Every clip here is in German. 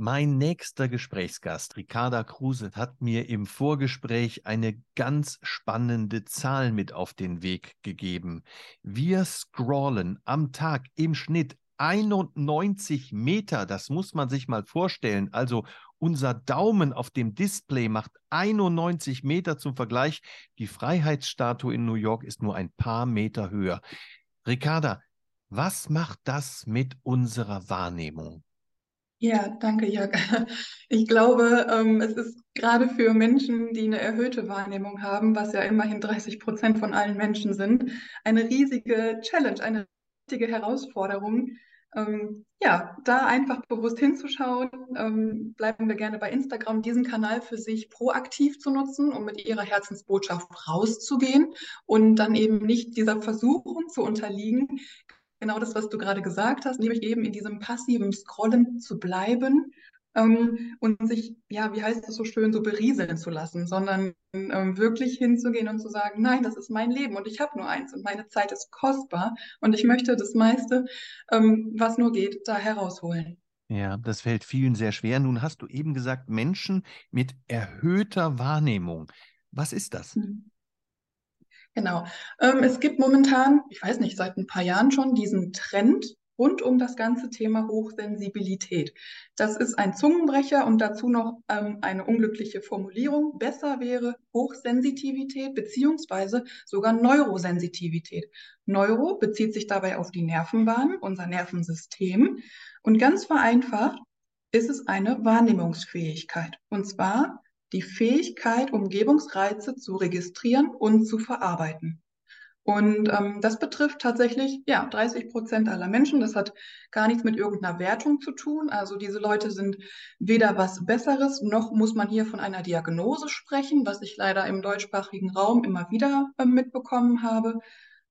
Mein nächster Gesprächsgast, Ricarda Kruse, hat mir im Vorgespräch eine ganz spannende Zahl mit auf den Weg gegeben. Wir scrollen am Tag im Schnitt 91 Meter. Das muss man sich mal vorstellen. Also unser Daumen auf dem Display macht 91 Meter zum Vergleich. Die Freiheitsstatue in New York ist nur ein paar Meter höher. Ricarda, was macht das mit unserer Wahrnehmung? Ja, danke, Jörg. Ich glaube, ähm, es ist gerade für Menschen, die eine erhöhte Wahrnehmung haben, was ja immerhin 30 Prozent von allen Menschen sind, eine riesige Challenge, eine richtige Herausforderung. Ähm, ja, da einfach bewusst hinzuschauen. Ähm, bleiben wir gerne bei Instagram, diesen Kanal für sich proaktiv zu nutzen, um mit ihrer Herzensbotschaft rauszugehen und dann eben nicht dieser Versuchung zu unterliegen, genau das, was du gerade gesagt hast, nämlich eben in diesem passiven Scrollen zu bleiben ähm, und sich, ja, wie heißt es so schön, so berieseln zu lassen, sondern ähm, wirklich hinzugehen und zu sagen, nein, das ist mein Leben und ich habe nur eins und meine Zeit ist kostbar und ich möchte das meiste, ähm, was nur geht, da herausholen. Ja, das fällt vielen sehr schwer. Nun hast du eben gesagt, Menschen mit erhöhter Wahrnehmung. Was ist das? Mhm. Genau. Ähm, es gibt momentan, ich weiß nicht, seit ein paar Jahren schon diesen Trend rund um das ganze Thema Hochsensibilität. Das ist ein Zungenbrecher und dazu noch ähm, eine unglückliche Formulierung. Besser wäre Hochsensitivität beziehungsweise sogar Neurosensitivität. Neuro bezieht sich dabei auf die Nervenbahn, unser Nervensystem. Und ganz vereinfacht ist es eine Wahrnehmungsfähigkeit. Und zwar die Fähigkeit, Umgebungsreize zu registrieren und zu verarbeiten. Und ähm, das betrifft tatsächlich ja 30 Prozent aller Menschen. Das hat gar nichts mit irgendeiner Wertung zu tun. Also diese Leute sind weder was Besseres, noch muss man hier von einer Diagnose sprechen, was ich leider im deutschsprachigen Raum immer wieder äh, mitbekommen habe.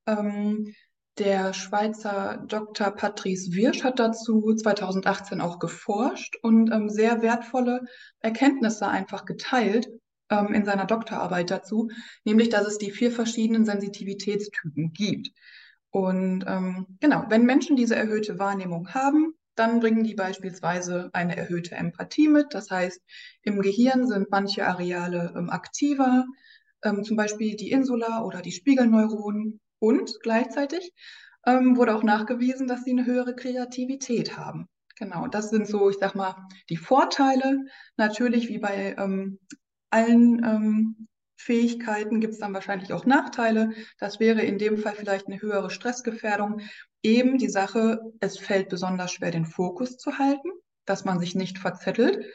Ähm, der Schweizer Dr. Patrice Wirsch hat dazu 2018 auch geforscht und ähm, sehr wertvolle Erkenntnisse einfach geteilt ähm, in seiner Doktorarbeit dazu, nämlich dass es die vier verschiedenen Sensitivitätstypen gibt. Und ähm, genau, wenn Menschen diese erhöhte Wahrnehmung haben, dann bringen die beispielsweise eine erhöhte Empathie mit. Das heißt, im Gehirn sind manche Areale ähm, aktiver, ähm, zum Beispiel die Insula oder die Spiegelneuronen und gleichzeitig ähm, wurde auch nachgewiesen, dass sie eine höhere Kreativität haben. Genau, das sind so, ich sag mal, die Vorteile. Natürlich, wie bei ähm, allen ähm, Fähigkeiten gibt es dann wahrscheinlich auch Nachteile. Das wäre in dem Fall vielleicht eine höhere Stressgefährdung. Eben die Sache, es fällt besonders schwer, den Fokus zu halten, dass man sich nicht verzettelt.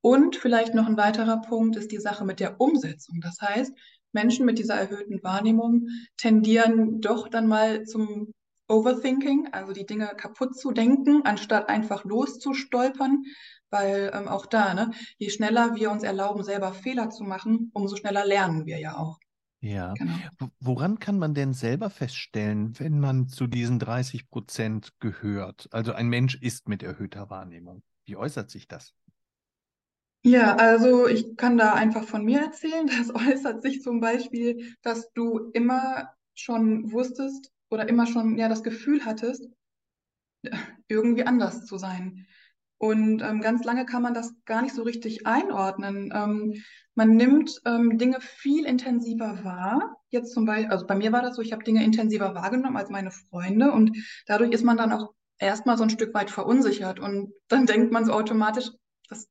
Und vielleicht noch ein weiterer Punkt ist die Sache mit der Umsetzung. Das heißt, Menschen mit dieser erhöhten Wahrnehmung tendieren doch dann mal zum Overthinking, also die Dinge kaputt zu denken, anstatt einfach loszustolpern, weil ähm, auch da, ne, je schneller wir uns erlauben, selber Fehler zu machen, umso schneller lernen wir ja auch. Ja. Genau. Woran kann man denn selber feststellen, wenn man zu diesen 30 Prozent gehört? Also ein Mensch ist mit erhöhter Wahrnehmung. Wie äußert sich das? Ja, also ich kann da einfach von mir erzählen. Das äußert sich zum Beispiel, dass du immer schon wusstest oder immer schon ja das Gefühl hattest, irgendwie anders zu sein. Und ähm, ganz lange kann man das gar nicht so richtig einordnen. Ähm, man nimmt ähm, Dinge viel intensiver wahr. Jetzt zum Beispiel, also bei mir war das so, ich habe Dinge intensiver wahrgenommen als meine Freunde und dadurch ist man dann auch erstmal so ein Stück weit verunsichert und dann denkt man so automatisch, das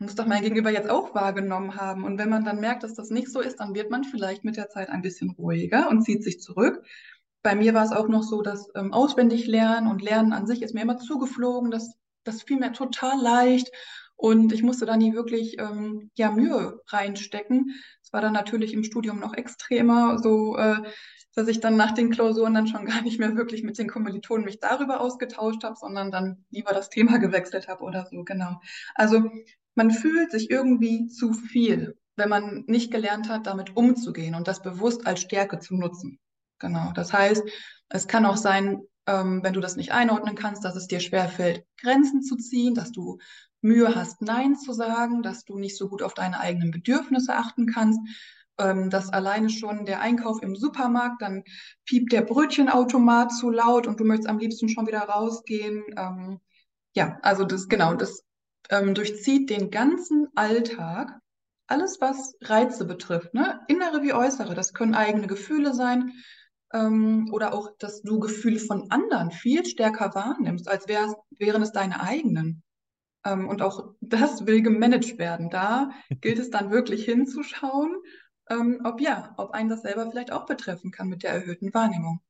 muss doch mein Gegenüber jetzt auch wahrgenommen haben. Und wenn man dann merkt, dass das nicht so ist, dann wird man vielleicht mit der Zeit ein bisschen ruhiger und zieht sich zurück. Bei mir war es auch noch so, dass ähm, auswendig lernen und Lernen an sich ist mir immer zugeflogen. Das, das fiel mir total leicht. Und ich musste da nie wirklich ähm, ja, Mühe reinstecken. Es war dann natürlich im Studium noch extremer, so äh, dass ich dann nach den Klausuren dann schon gar nicht mehr wirklich mit den Kommilitonen mich darüber ausgetauscht habe, sondern dann lieber das Thema gewechselt habe oder so, genau. Also man fühlt sich irgendwie zu viel. wenn man nicht gelernt hat, damit umzugehen und das bewusst als Stärke zu nutzen. Genau. Das heißt, es kann auch sein, ähm, wenn du das nicht einordnen kannst, dass es dir schwerfällt, Grenzen zu ziehen, dass du Mühe hast, Nein zu sagen, dass du nicht so gut auf deine eigenen Bedürfnisse achten kannst, ähm, dass alleine schon der Einkauf im Supermarkt, dann piept der Brötchenautomat zu laut und du möchtest am liebsten schon wieder rausgehen. Ähm, ja, also das genau, das ähm, durchzieht den ganzen Alltag. Alles, was Reize betrifft, ne? innere wie äußere, das können eigene Gefühle sein ähm, oder auch, dass du Gefühle von anderen viel stärker wahrnimmst, als wären es deine eigenen. Ähm, und auch das will gemanagt werden. Da gilt es dann wirklich hinzuschauen ähm, ob ja, ob einen das selber vielleicht auch betreffen kann mit der erhöhten Wahrnehmung.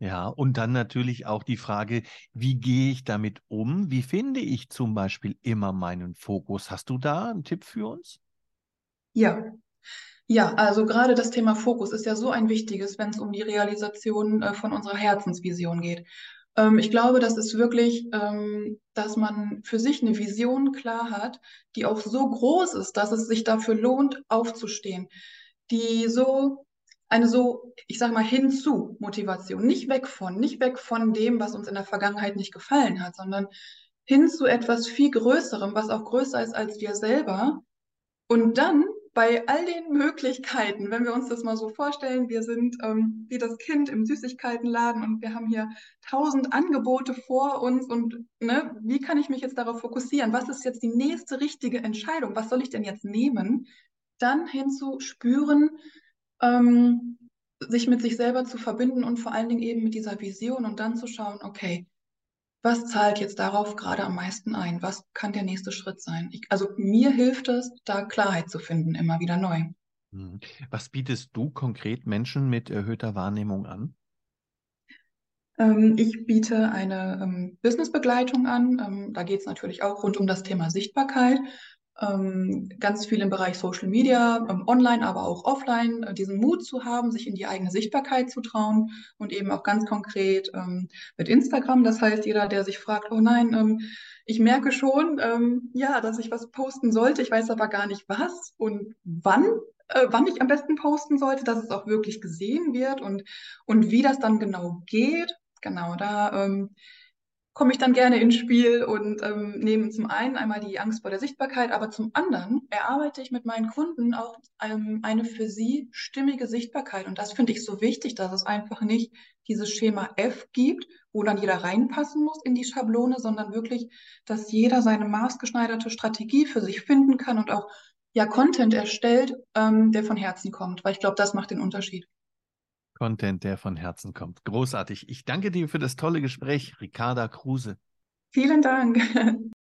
Ja, und dann natürlich auch die Frage, wie gehe ich damit um? Wie finde ich zum Beispiel immer meinen Fokus? Hast du da einen Tipp für uns? Ja. Ja, also gerade das Thema Fokus ist ja so ein wichtiges, wenn es um die Realisation äh, von unserer Herzensvision geht. Ähm, ich glaube, das ist wirklich, ähm, dass man für sich eine Vision klar hat, die auch so groß ist, dass es sich dafür lohnt, aufzustehen die so eine so, ich sage mal, hinzu Motivation, nicht weg von, nicht weg von dem, was uns in der Vergangenheit nicht gefallen hat, sondern hin zu etwas viel Größerem, was auch größer ist als wir selber. Und dann bei all den Möglichkeiten, wenn wir uns das mal so vorstellen, wir sind ähm, wie das Kind im Süßigkeitenladen und wir haben hier tausend Angebote vor uns und ne, wie kann ich mich jetzt darauf fokussieren? Was ist jetzt die nächste richtige Entscheidung? Was soll ich denn jetzt nehmen? dann hinzuspüren, ähm, sich mit sich selber zu verbinden und vor allen Dingen eben mit dieser Vision und dann zu schauen, okay, was zahlt jetzt darauf gerade am meisten ein? Was kann der nächste Schritt sein? Ich, also mir hilft es, da Klarheit zu finden, immer wieder neu. Hm. Was bietest du konkret Menschen mit erhöhter Wahrnehmung an? Ähm, ich biete eine ähm, Businessbegleitung an. Ähm, da geht es natürlich auch rund um das Thema Sichtbarkeit ganz viel im Bereich Social Media, ähm, online, aber auch offline, äh, diesen Mut zu haben, sich in die eigene Sichtbarkeit zu trauen und eben auch ganz konkret ähm, mit Instagram. Das heißt, jeder, der sich fragt, oh nein, ähm, ich merke schon, ähm, ja, dass ich was posten sollte, ich weiß aber gar nicht was und wann, äh, wann ich am besten posten sollte, dass es auch wirklich gesehen wird und, und wie das dann genau geht. Genau, da ähm, komme ich dann gerne ins Spiel und ähm, nehme zum einen einmal die Angst vor der Sichtbarkeit, aber zum anderen erarbeite ich mit meinen Kunden auch ähm, eine für sie stimmige Sichtbarkeit. Und das finde ich so wichtig, dass es einfach nicht dieses Schema F gibt, wo dann jeder reinpassen muss in die Schablone, sondern wirklich, dass jeder seine maßgeschneiderte Strategie für sich finden kann und auch ja Content erstellt, ähm, der von Herzen kommt, weil ich glaube, das macht den Unterschied. Content, der von Herzen kommt. Großartig. Ich danke dir für das tolle Gespräch, Ricarda Kruse. Vielen Dank.